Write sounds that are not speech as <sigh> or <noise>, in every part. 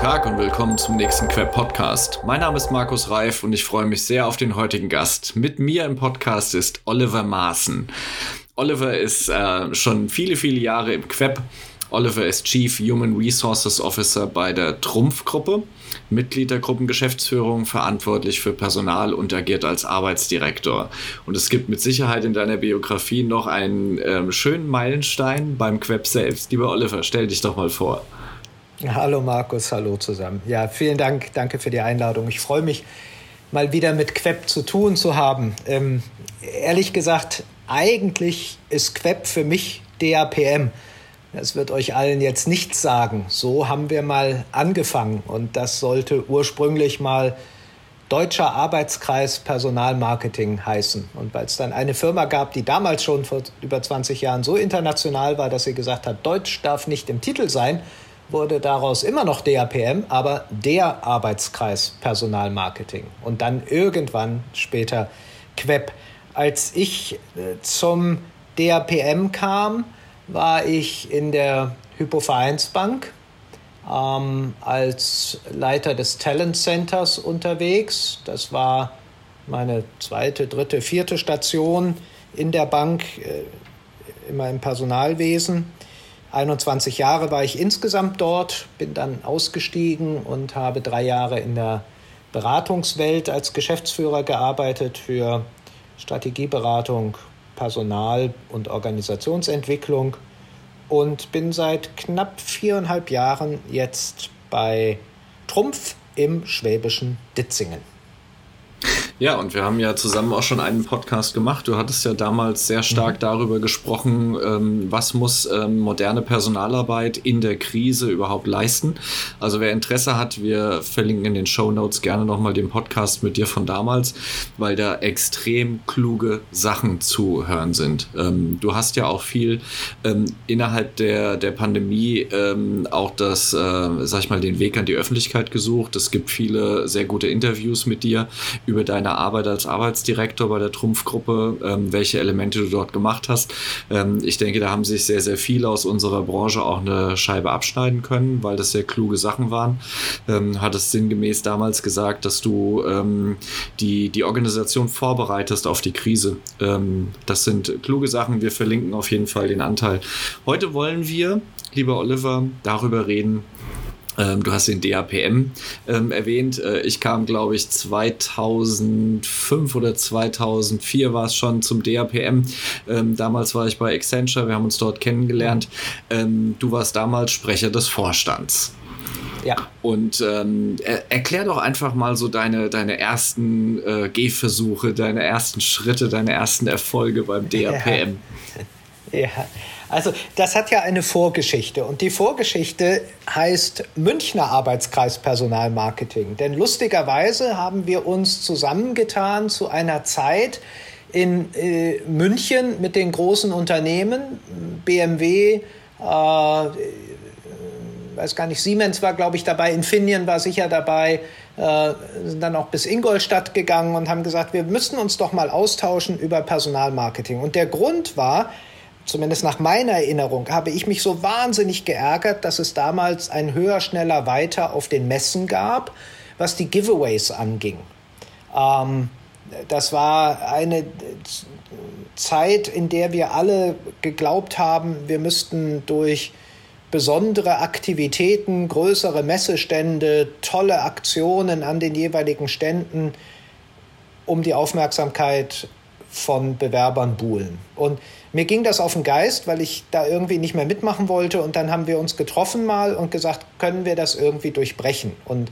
Tag und willkommen zum nächsten Queb Podcast. Mein Name ist Markus Reif und ich freue mich sehr auf den heutigen Gast. Mit mir im Podcast ist Oliver Maaßen. Oliver ist äh, schon viele, viele Jahre im Queb. Oliver ist Chief Human Resources Officer bei der Trumpf-Gruppe, Mitglied der Gruppengeschäftsführung, verantwortlich für Personal und agiert als Arbeitsdirektor. Und es gibt mit Sicherheit in deiner Biografie noch einen äh, schönen Meilenstein beim Queb selbst. Lieber Oliver, stell dich doch mal vor. Hallo Markus, hallo zusammen. Ja, vielen Dank, danke für die Einladung. Ich freue mich, mal wieder mit Queb zu tun zu haben. Ähm, ehrlich gesagt, eigentlich ist Queb für mich DAPM. Das wird euch allen jetzt nichts sagen. So haben wir mal angefangen und das sollte ursprünglich mal Deutscher Arbeitskreis Personalmarketing heißen. Und weil es dann eine Firma gab, die damals schon vor über 20 Jahren so international war, dass sie gesagt hat, Deutsch darf nicht im Titel sein, wurde daraus immer noch DAPM, aber der Arbeitskreis Personalmarketing und dann irgendwann später Queb. Als ich äh, zum DAPM kam, war ich in der Hypovereinsbank ähm, als Leiter des Talent Centers unterwegs. Das war meine zweite, dritte, vierte Station in der Bank, äh, immer im Personalwesen. 21 Jahre war ich insgesamt dort, bin dann ausgestiegen und habe drei Jahre in der Beratungswelt als Geschäftsführer gearbeitet für Strategieberatung, Personal- und Organisationsentwicklung und bin seit knapp viereinhalb Jahren jetzt bei Trumpf im schwäbischen Ditzingen. Ja, und wir haben ja zusammen auch schon einen Podcast gemacht. Du hattest ja damals sehr stark mhm. darüber gesprochen, ähm, was muss ähm, moderne Personalarbeit in der Krise überhaupt leisten. Also wer Interesse hat, wir verlinken in den Show Notes gerne nochmal den Podcast mit dir von damals, weil da extrem kluge Sachen zu hören sind. Ähm, du hast ja auch viel ähm, innerhalb der, der Pandemie ähm, auch das, äh, sag ich mal, den Weg an die Öffentlichkeit gesucht. Es gibt viele sehr gute Interviews mit dir über deine deiner Arbeit als Arbeitsdirektor bei der Trumpfgruppe, ähm, welche Elemente du dort gemacht hast. Ähm, ich denke, da haben sich sehr, sehr viele aus unserer Branche auch eine Scheibe abschneiden können, weil das sehr kluge Sachen waren. Ähm, hattest sinngemäß damals gesagt, dass du ähm, die, die Organisation vorbereitest auf die Krise. Ähm, das sind kluge Sachen. Wir verlinken auf jeden Fall den Anteil. Heute wollen wir, lieber Oliver, darüber reden, ähm, du hast den DAPM ähm, erwähnt. Äh, ich kam, glaube ich, 2005 oder 2004 war es schon zum DAPM. Ähm, damals war ich bei Accenture, wir haben uns dort kennengelernt. Ähm, du warst damals Sprecher des Vorstands. Ja. Und ähm, er, erklär doch einfach mal so deine, deine ersten äh, Gehversuche, deine ersten Schritte, deine ersten Erfolge beim DAPM. <laughs> Ja. ja. Also das hat ja eine Vorgeschichte und die Vorgeschichte heißt Münchner Arbeitskreis Personalmarketing. Denn lustigerweise haben wir uns zusammengetan zu einer Zeit in äh, München mit den großen Unternehmen, BMW, äh, weiß gar nicht, Siemens war, glaube ich, dabei, Infineon war sicher dabei, äh, sind dann auch bis Ingolstadt gegangen und haben gesagt, wir müssten uns doch mal austauschen über Personalmarketing. Und der Grund war, zumindest nach meiner Erinnerung, habe ich mich so wahnsinnig geärgert, dass es damals ein höher, schneller, weiter auf den Messen gab, was die Giveaways anging. Ähm, das war eine Zeit, in der wir alle geglaubt haben, wir müssten durch besondere Aktivitäten, größere Messestände, tolle Aktionen an den jeweiligen Ständen um die Aufmerksamkeit von Bewerbern buhlen. Und mir ging das auf den Geist, weil ich da irgendwie nicht mehr mitmachen wollte. Und dann haben wir uns getroffen mal und gesagt, können wir das irgendwie durchbrechen? Und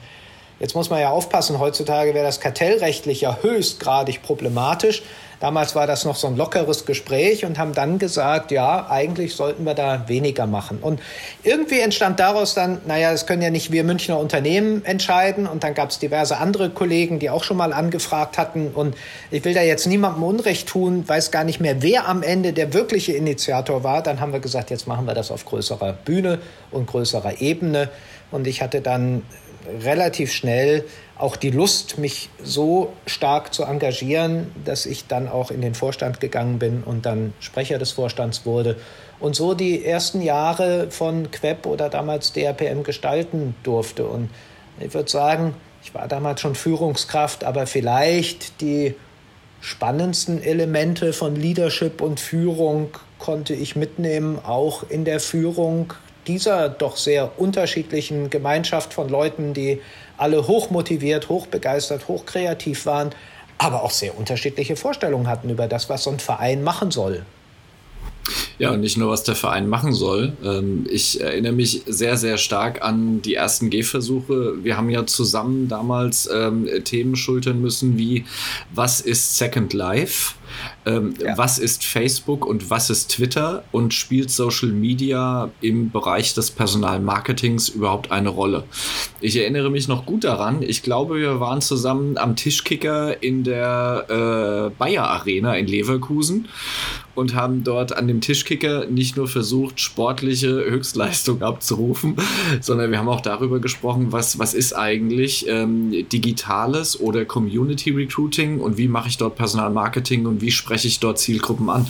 jetzt muss man ja aufpassen, heutzutage wäre das kartellrechtlich ja höchstgradig problematisch. Damals war das noch so ein lockeres Gespräch und haben dann gesagt, ja, eigentlich sollten wir da weniger machen. Und irgendwie entstand daraus dann, naja, das können ja nicht wir Münchner Unternehmen entscheiden. Und dann gab es diverse andere Kollegen, die auch schon mal angefragt hatten. Und ich will da jetzt niemandem Unrecht tun, weiß gar nicht mehr, wer am Ende der wirkliche Initiator war. Dann haben wir gesagt, jetzt machen wir das auf größerer Bühne und größerer Ebene. Und ich hatte dann relativ schnell auch die Lust, mich so stark zu engagieren, dass ich dann auch in den Vorstand gegangen bin und dann Sprecher des Vorstands wurde und so die ersten Jahre von Queb oder damals DRPM gestalten durfte. Und ich würde sagen, ich war damals schon Führungskraft, aber vielleicht die spannendsten Elemente von Leadership und Führung konnte ich mitnehmen, auch in der Führung dieser doch sehr unterschiedlichen Gemeinschaft von Leuten, die alle hochmotiviert, hochbegeistert, hochkreativ waren, aber auch sehr unterschiedliche Vorstellungen hatten über das, was so ein Verein machen soll. Ja, und nicht nur, was der Verein machen soll. Ähm, ich erinnere mich sehr, sehr stark an die ersten Gehversuche. Wir haben ja zusammen damals ähm, Themen schultern müssen wie, was ist Second Life? Ähm, ja. Was ist Facebook und was ist Twitter und spielt Social Media im Bereich des Personalmarketings überhaupt eine Rolle? Ich erinnere mich noch gut daran. Ich glaube, wir waren zusammen am Tischkicker in der äh, Bayer Arena in Leverkusen und haben dort an dem Tischkicker nicht nur versucht, sportliche Höchstleistung abzurufen, <laughs> sondern wir haben auch darüber gesprochen, was, was ist eigentlich ähm, digitales oder Community Recruiting und wie mache ich dort Personalmarketing und wie spreche ich dort Zielgruppen an.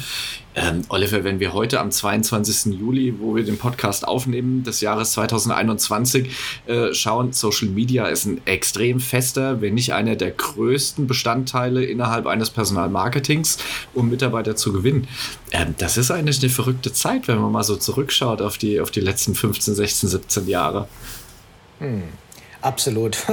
Ähm, Oliver, wenn wir heute am 22. Juli, wo wir den Podcast aufnehmen, des Jahres 2021, äh, schauen, Social Media ist ein extrem fester, wenn nicht einer der größten Bestandteile innerhalb eines Personalmarketings, um Mitarbeiter zu gewinnen. Ähm, das ist eigentlich eine verrückte Zeit, wenn man mal so zurückschaut auf die, auf die letzten 15, 16, 17 Jahre. Hm. Absolut. <laughs>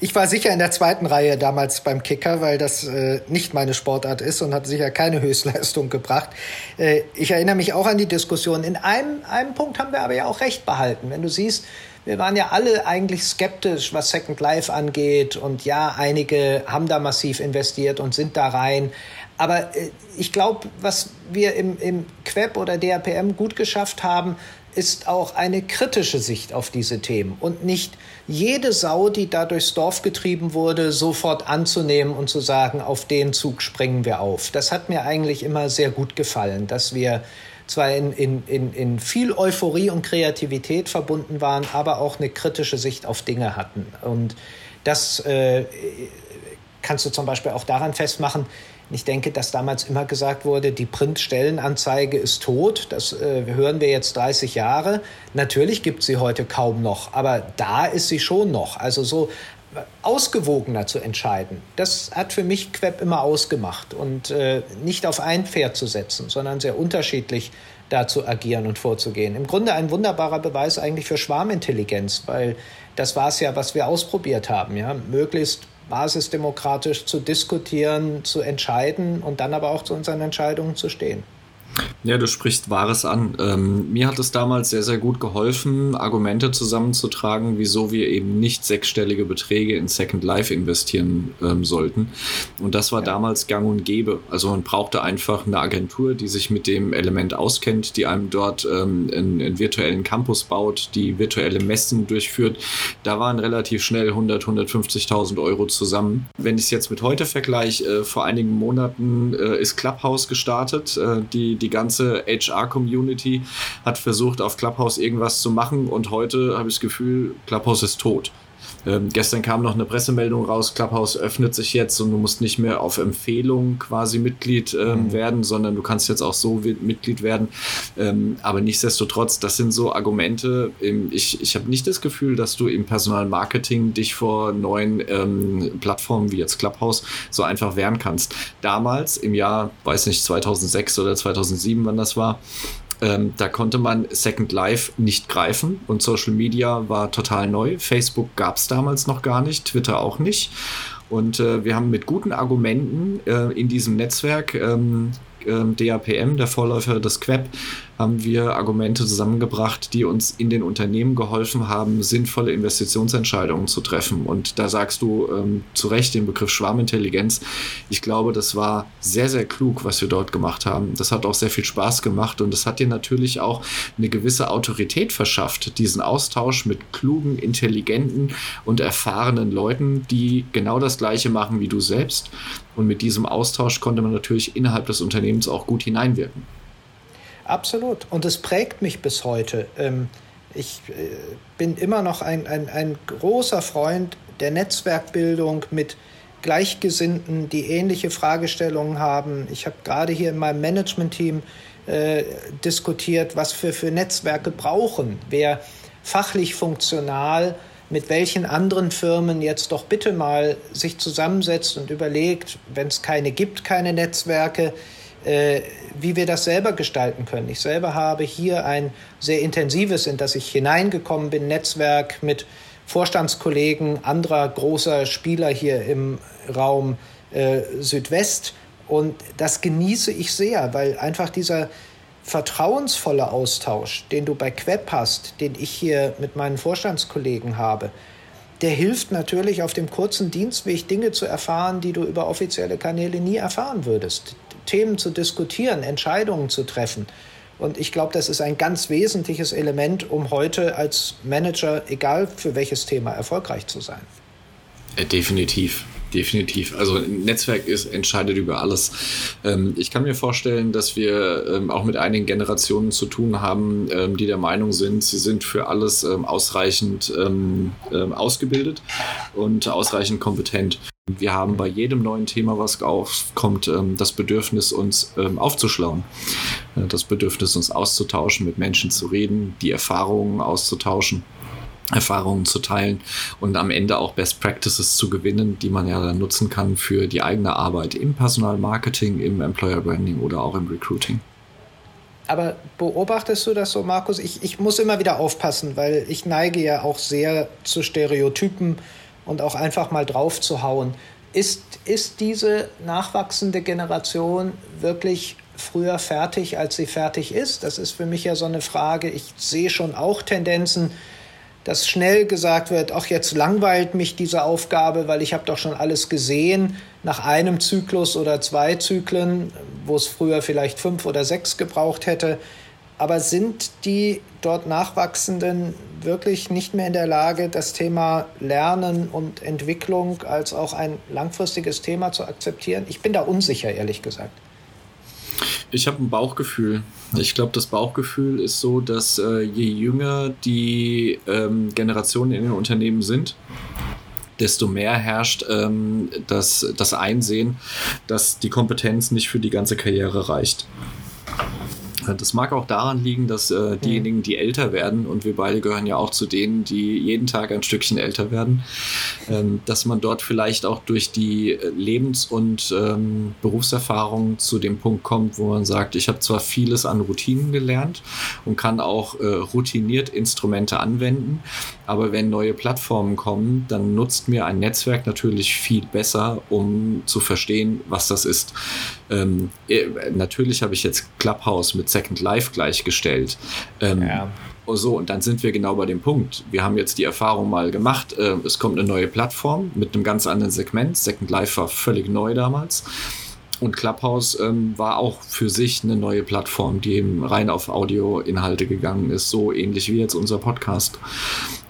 Ich war sicher in der zweiten Reihe damals beim Kicker, weil das äh, nicht meine Sportart ist und hat sicher keine Höchstleistung gebracht. Äh, ich erinnere mich auch an die Diskussion. In einem, einem Punkt haben wir aber ja auch recht behalten. Wenn du siehst, wir waren ja alle eigentlich skeptisch, was Second Life angeht. Und ja, einige haben da massiv investiert und sind da rein. Aber äh, ich glaube, was wir im, im Queb oder DRPM gut geschafft haben, ist auch eine kritische Sicht auf diese Themen und nicht jede Sau, die da durchs Dorf getrieben wurde, sofort anzunehmen und zu sagen, auf den Zug springen wir auf. Das hat mir eigentlich immer sehr gut gefallen, dass wir zwar in, in, in, in viel Euphorie und Kreativität verbunden waren, aber auch eine kritische Sicht auf Dinge hatten. Und das äh, kannst du zum Beispiel auch daran festmachen, ich denke, dass damals immer gesagt wurde, die Printstellenanzeige ist tot. Das äh, hören wir jetzt 30 Jahre. Natürlich gibt sie heute kaum noch, aber da ist sie schon noch. Also so ausgewogener zu entscheiden, das hat für mich Queb immer ausgemacht und äh, nicht auf ein Pferd zu setzen, sondern sehr unterschiedlich da zu agieren und vorzugehen. Im Grunde ein wunderbarer Beweis eigentlich für Schwarmintelligenz, weil das war es ja, was wir ausprobiert haben, ja, möglichst basisdemokratisch zu diskutieren, zu entscheiden und dann aber auch zu unseren Entscheidungen zu stehen. Ja, du sprichst Wahres an. Ähm, mir hat es damals sehr, sehr gut geholfen, Argumente zusammenzutragen, wieso wir eben nicht sechsstellige Beträge in Second Life investieren ähm, sollten. Und das war ja. damals gang und gäbe. Also man brauchte einfach eine Agentur, die sich mit dem Element auskennt, die einem dort ähm, einen, einen, virtuellen Campus baut, die virtuelle Messen durchführt. Da waren relativ schnell 100, 150.000 Euro zusammen. Wenn ich es jetzt mit heute vergleiche, äh, vor einigen Monaten äh, ist Clubhouse gestartet, äh, die, die die ganze HR-Community hat versucht, auf Clubhouse irgendwas zu machen und heute habe ich das Gefühl, Clubhouse ist tot. Ähm, gestern kam noch eine Pressemeldung raus, Clubhouse öffnet sich jetzt und du musst nicht mehr auf Empfehlung quasi Mitglied ähm, mhm. werden, sondern du kannst jetzt auch so Mitglied werden. Ähm, aber nichtsdestotrotz, das sind so Argumente. ich ich habe nicht das Gefühl, dass du im Personalmarketing dich vor neuen ähm, Plattformen wie jetzt Clubhouse so einfach wehren kannst. Damals im Jahr, weiß nicht, 2006 oder 2007, wann das war, ähm, da konnte man Second Life nicht greifen und Social Media war total neu. Facebook gab es damals noch gar nicht, Twitter auch nicht. Und äh, wir haben mit guten Argumenten äh, in diesem Netzwerk ähm, ähm, DAPM, der Vorläufer des Queb, haben wir Argumente zusammengebracht, die uns in den Unternehmen geholfen haben, sinnvolle Investitionsentscheidungen zu treffen. Und da sagst du ähm, zu Recht den Begriff Schwarmintelligenz. Ich glaube, das war sehr, sehr klug, was wir dort gemacht haben. Das hat auch sehr viel Spaß gemacht und es hat dir natürlich auch eine gewisse Autorität verschafft, diesen Austausch mit klugen, intelligenten und erfahrenen Leuten, die genau das Gleiche machen wie du selbst. Und mit diesem Austausch konnte man natürlich innerhalb des Unternehmens auch gut hineinwirken. Absolut. Und es prägt mich bis heute. Ähm, Ich äh, bin immer noch ein, ein, ein großer Freund der Netzwerkbildung mit Gleichgesinnten, die ähnliche Fragestellungen haben. Ich habe gerade hier in meinem Management-Team äh, diskutiert, was wir für Netzwerke brauchen. Wer fachlich funktional mit welchen anderen Firmen jetzt doch bitte mal sich zusammensetzt und überlegt, wenn es keine gibt, keine Netzwerke, äh, wie wir das selber gestalten können. Ich selber habe hier ein sehr intensives, in das ich hineingekommen bin, Netzwerk mit Vorstandskollegen anderer großer Spieler hier im Raum äh, Südwest. Und das genieße ich sehr, weil einfach dieser vertrauensvolle Austausch, den du bei Queb hast, den ich hier mit meinen Vorstandskollegen habe, der hilft natürlich auf dem kurzen Dienstweg Dinge zu erfahren, die du über offizielle Kanäle nie erfahren würdest. Themen zu diskutieren, Entscheidungen zu treffen. Und ich glaube, das ist ein ganz wesentliches Element, um heute als Manager, egal für welches Thema, erfolgreich zu sein. Äh, definitiv. Definitiv. Also ein Netzwerk ist, entscheidet über alles. Ähm, ich kann mir vorstellen, dass wir ähm, auch mit einigen Generationen zu tun haben, ähm, die der Meinung sind, sie sind für alles ausreichend ausgebildet und ausreichend kompetent. Wir haben bei jedem neuen Thema, was aufkommt, das Bedürfnis, uns aufzuschlauen. Äh, das Bedürfnis, uns auszutauschen, mit Menschen zu reden, die Erfahrungen auszutauschen. Erfahrungen zu teilen und am Ende auch Best Practices zu gewinnen, die man ja dann nutzen kann für die eigene Arbeit im Personalmarketing, im Employer Branding oder auch im Recruiting. Aber beobachtest du das so, Markus? Ich, ich muss immer wieder aufpassen, weil ich neige ja auch sehr zu Stereotypen und auch einfach mal drauf zu hauen. Ist, ist diese nachwachsende Generation wirklich früher fertig, als sie fertig ist? Das ist für mich ja so eine Frage. Ich sehe schon auch Tendenzen, dass schnell gesagt wird, ach jetzt langweilt mich diese Aufgabe, weil ich habe doch schon alles gesehen nach einem Zyklus oder zwei Zyklen, wo es früher vielleicht fünf oder sechs gebraucht hätte. Aber sind die dort Nachwachsenden wirklich nicht mehr in der Lage, das Thema Lernen und Entwicklung als auch ein langfristiges Thema zu akzeptieren? Ich bin da unsicher, ehrlich gesagt. Ich habe ein Bauchgefühl. Ich glaube, das Bauchgefühl ist so, dass äh, je jünger die ähm, Generationen in den Unternehmen sind, desto mehr herrscht ähm, das, das Einsehen, dass die Kompetenz nicht für die ganze Karriere reicht. Das mag auch daran liegen, dass äh, diejenigen, die älter werden, und wir beide gehören ja auch zu denen, die jeden Tag ein Stückchen älter werden, ähm, dass man dort vielleicht auch durch die Lebens- und ähm, Berufserfahrung zu dem Punkt kommt, wo man sagt, ich habe zwar vieles an Routinen gelernt und kann auch äh, routiniert Instrumente anwenden, aber wenn neue Plattformen kommen, dann nutzt mir ein Netzwerk natürlich viel besser, um zu verstehen, was das ist. Ähm, äh, natürlich habe ich jetzt Clubhouse mit Second Life gleichgestellt. Ähm, ja. So, und dann sind wir genau bei dem Punkt. Wir haben jetzt die Erfahrung mal gemacht, äh, es kommt eine neue Plattform mit einem ganz anderen Segment. Second Life war völlig neu damals. Und Clubhouse ähm, war auch für sich eine neue Plattform, die eben rein auf Audioinhalte gegangen ist, so ähnlich wie jetzt unser Podcast.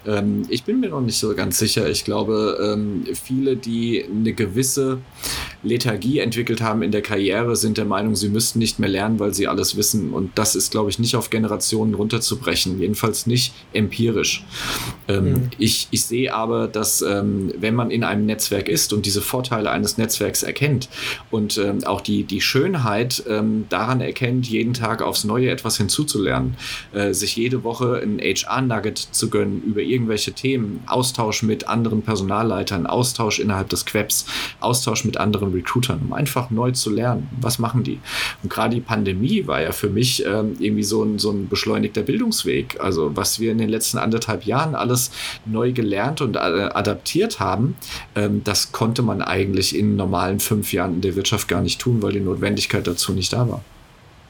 Ähm, ich bin mir noch nicht so ganz sicher. Ich glaube, ähm, viele, die eine gewisse Lethargie entwickelt haben in der Karriere, sind der Meinung, sie müssten nicht mehr lernen, weil sie alles wissen. Und das ist, glaube ich, nicht auf Generationen runterzubrechen. Jedenfalls nicht empirisch. Ähm, mhm. ich, ich sehe aber, dass ähm, wenn man in einem Netzwerk ist und diese Vorteile eines Netzwerks erkennt und ähm, auch die, die Schönheit ähm, daran erkennt, jeden Tag aufs Neue etwas hinzuzulernen, äh, sich jede Woche ein HR-Nugget zu gönnen über irgendwelche Themen, Austausch mit anderen Personalleitern, Austausch innerhalb des Quebs, Austausch mit anderen Recruitern, um einfach neu zu lernen. Was machen die? Und gerade die Pandemie war ja für mich ähm, irgendwie so ein, so ein beschleunigter Bildungsweg. Also was wir in den letzten anderthalb Jahren alles neu gelernt und adaptiert haben, ähm, das konnte man eigentlich in normalen fünf Jahren in der Wirtschaft gar nicht tun, weil die Notwendigkeit dazu nicht da war.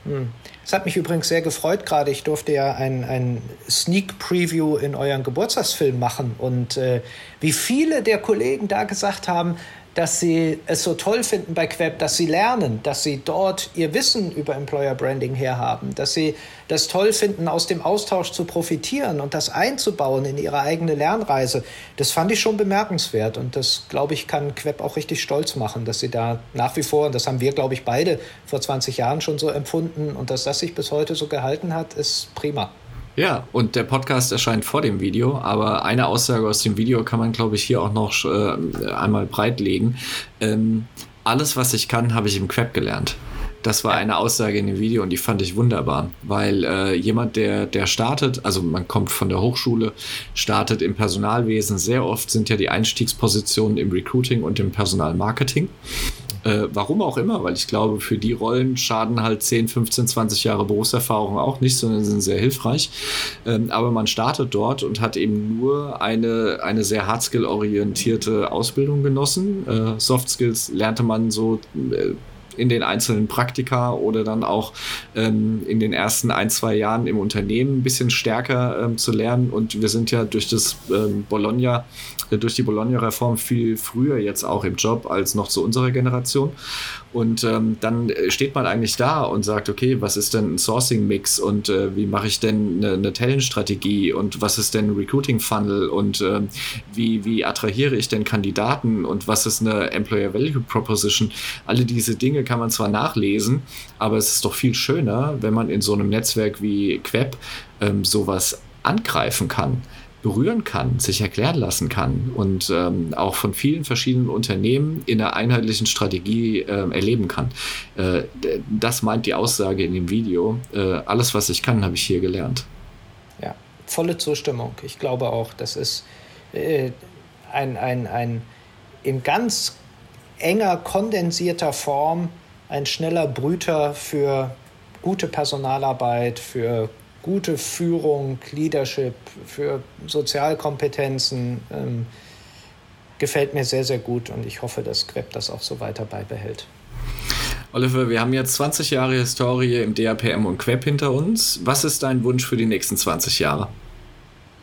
Hm. Es hat mich übrigens sehr gefreut gerade. Ich durfte ja ein, ein Sneak Preview in euren Geburtstagsfilm machen und äh, wie viele der Kollegen da gesagt haben, dass sie es so toll finden bei Queb, dass sie lernen, dass sie dort ihr Wissen über Employer Branding herhaben, dass sie das toll finden, aus dem Austausch zu profitieren und das einzubauen in ihre eigene Lernreise. Das fand ich schon bemerkenswert und das, glaube ich, kann Queb auch richtig stolz machen, dass sie da nach wie vor, und das haben wir, glaube ich, beide vor 20 Jahren schon so empfunden und dass das sich bis heute so gehalten hat, ist prima. Ja, und der Podcast erscheint vor dem Video, aber eine Aussage aus dem Video kann man, glaube ich, hier auch noch äh, einmal breitlegen. Ähm, alles, was ich kann, habe ich im Queb gelernt. Das war eine Aussage in dem Video und die fand ich wunderbar, weil äh, jemand, der, der startet, also man kommt von der Hochschule, startet im Personalwesen. Sehr oft sind ja die Einstiegspositionen im Recruiting und im Personalmarketing. Äh, warum auch immer, weil ich glaube, für die Rollen schaden halt 10, 15, 20 Jahre Berufserfahrung auch nicht, sondern sind sehr hilfreich. Ähm, aber man startet dort und hat eben nur eine, eine sehr Hardskill-orientierte Ausbildung genossen. Äh, Soft Skills lernte man so äh, in den einzelnen Praktika oder dann auch ähm, in den ersten ein, zwei Jahren im Unternehmen ein bisschen stärker ähm, zu lernen. Und wir sind ja durch das ähm, Bologna, durch die Bologna-Reform viel früher jetzt auch im Job als noch zu unserer Generation. Und ähm, dann äh, steht man eigentlich da und sagt, okay, was ist denn ein Sourcing-Mix und äh, wie mache ich denn eine, eine Talent-Strategie und was ist denn ein Recruiting-Funnel und äh, wie, wie attrahiere ich denn Kandidaten und was ist eine Employer Value Proposition? Alle diese Dinge kann man zwar nachlesen, aber es ist doch viel schöner, wenn man in so einem Netzwerk wie Queb ähm, sowas angreifen kann berühren kann, sich erklären lassen kann und ähm, auch von vielen verschiedenen Unternehmen in einer einheitlichen Strategie äh, erleben kann. Äh, das meint die Aussage in dem Video. Äh, alles, was ich kann, habe ich hier gelernt. Ja, volle Zustimmung. Ich glaube auch, das ist äh, ein, ein, ein in ganz enger, kondensierter Form ein schneller Brüter für gute Personalarbeit, für gute Führung, Leadership, für Sozialkompetenzen. Ähm, gefällt mir sehr, sehr gut und ich hoffe, dass Queb das auch so weiter beibehält. Oliver, wir haben jetzt 20 Jahre Historie im DAPM und Queb hinter uns. Was ist dein Wunsch für die nächsten 20 Jahre?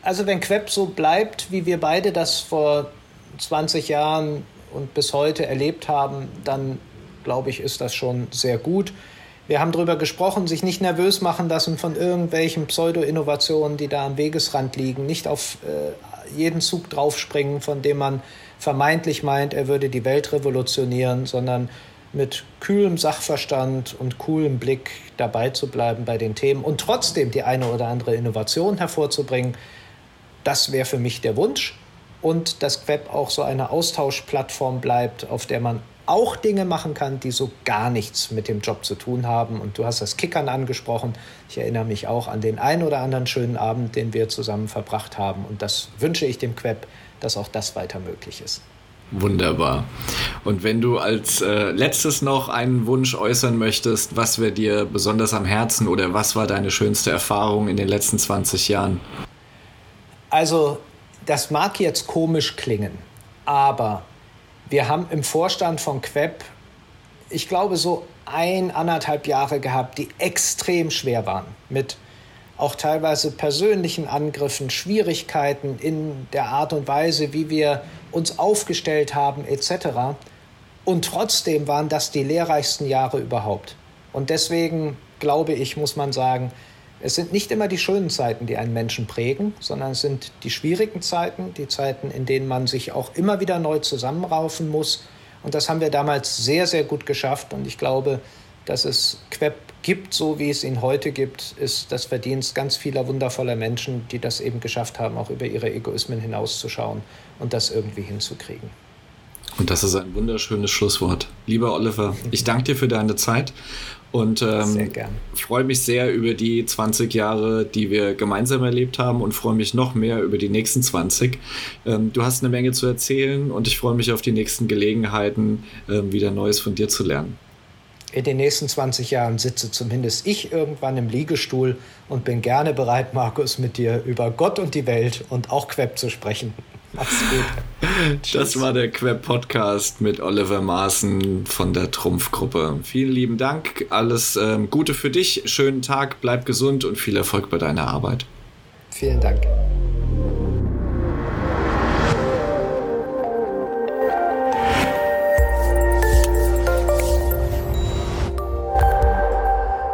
Also wenn Queb so bleibt, wie wir beide das vor 20 Jahren und bis heute erlebt haben, dann glaube ich, ist das schon sehr gut. Wir haben darüber gesprochen, sich nicht nervös machen lassen von irgendwelchen Pseudo-Innovationen, die da am Wegesrand liegen, nicht auf äh, jeden Zug draufspringen, von dem man vermeintlich meint, er würde die Welt revolutionieren, sondern mit kühlem Sachverstand und coolem Blick dabei zu bleiben bei den Themen und trotzdem die eine oder andere Innovation hervorzubringen. Das wäre für mich der Wunsch. Und dass Web auch so eine Austauschplattform bleibt, auf der man auch Dinge machen kann, die so gar nichts mit dem Job zu tun haben. Und du hast das Kickern angesprochen. Ich erinnere mich auch an den einen oder anderen schönen Abend, den wir zusammen verbracht haben. Und das wünsche ich dem Queb, dass auch das weiter möglich ist. Wunderbar. Und wenn du als äh, letztes noch einen Wunsch äußern möchtest, was wäre dir besonders am Herzen oder was war deine schönste Erfahrung in den letzten 20 Jahren? Also, das mag jetzt komisch klingen, aber wir haben im Vorstand von Queb, ich glaube, so ein, anderthalb Jahre gehabt, die extrem schwer waren. Mit auch teilweise persönlichen Angriffen, Schwierigkeiten in der Art und Weise, wie wir uns aufgestellt haben, etc. Und trotzdem waren das die lehrreichsten Jahre überhaupt. Und deswegen glaube ich, muss man sagen, es sind nicht immer die schönen Zeiten, die einen Menschen prägen, sondern es sind die schwierigen Zeiten, die Zeiten, in denen man sich auch immer wieder neu zusammenraufen muss. Und das haben wir damals sehr, sehr gut geschafft. Und ich glaube, dass es Queb gibt, so wie es ihn heute gibt, ist das Verdienst ganz vieler wundervoller Menschen, die das eben geschafft haben, auch über ihre Egoismen hinauszuschauen und das irgendwie hinzukriegen. Und das ist ein wunderschönes Schlusswort. Lieber Oliver, ich danke dir für deine Zeit und ähm, freue mich sehr über die 20 Jahre, die wir gemeinsam erlebt haben und freue mich noch mehr über die nächsten 20. Ähm, du hast eine Menge zu erzählen und ich freue mich auf die nächsten Gelegenheiten, ähm, wieder Neues von dir zu lernen. In den nächsten 20 Jahren sitze zumindest ich irgendwann im Liegestuhl und bin gerne bereit, Markus, mit dir über Gott und die Welt und auch Queb zu sprechen. Mach's gut. Das war der Queb-Podcast mit Oliver Maaßen von der Trumpfgruppe. Vielen lieben Dank. Alles ähm, Gute für dich. Schönen Tag. Bleib gesund und viel Erfolg bei deiner Arbeit. Vielen Dank.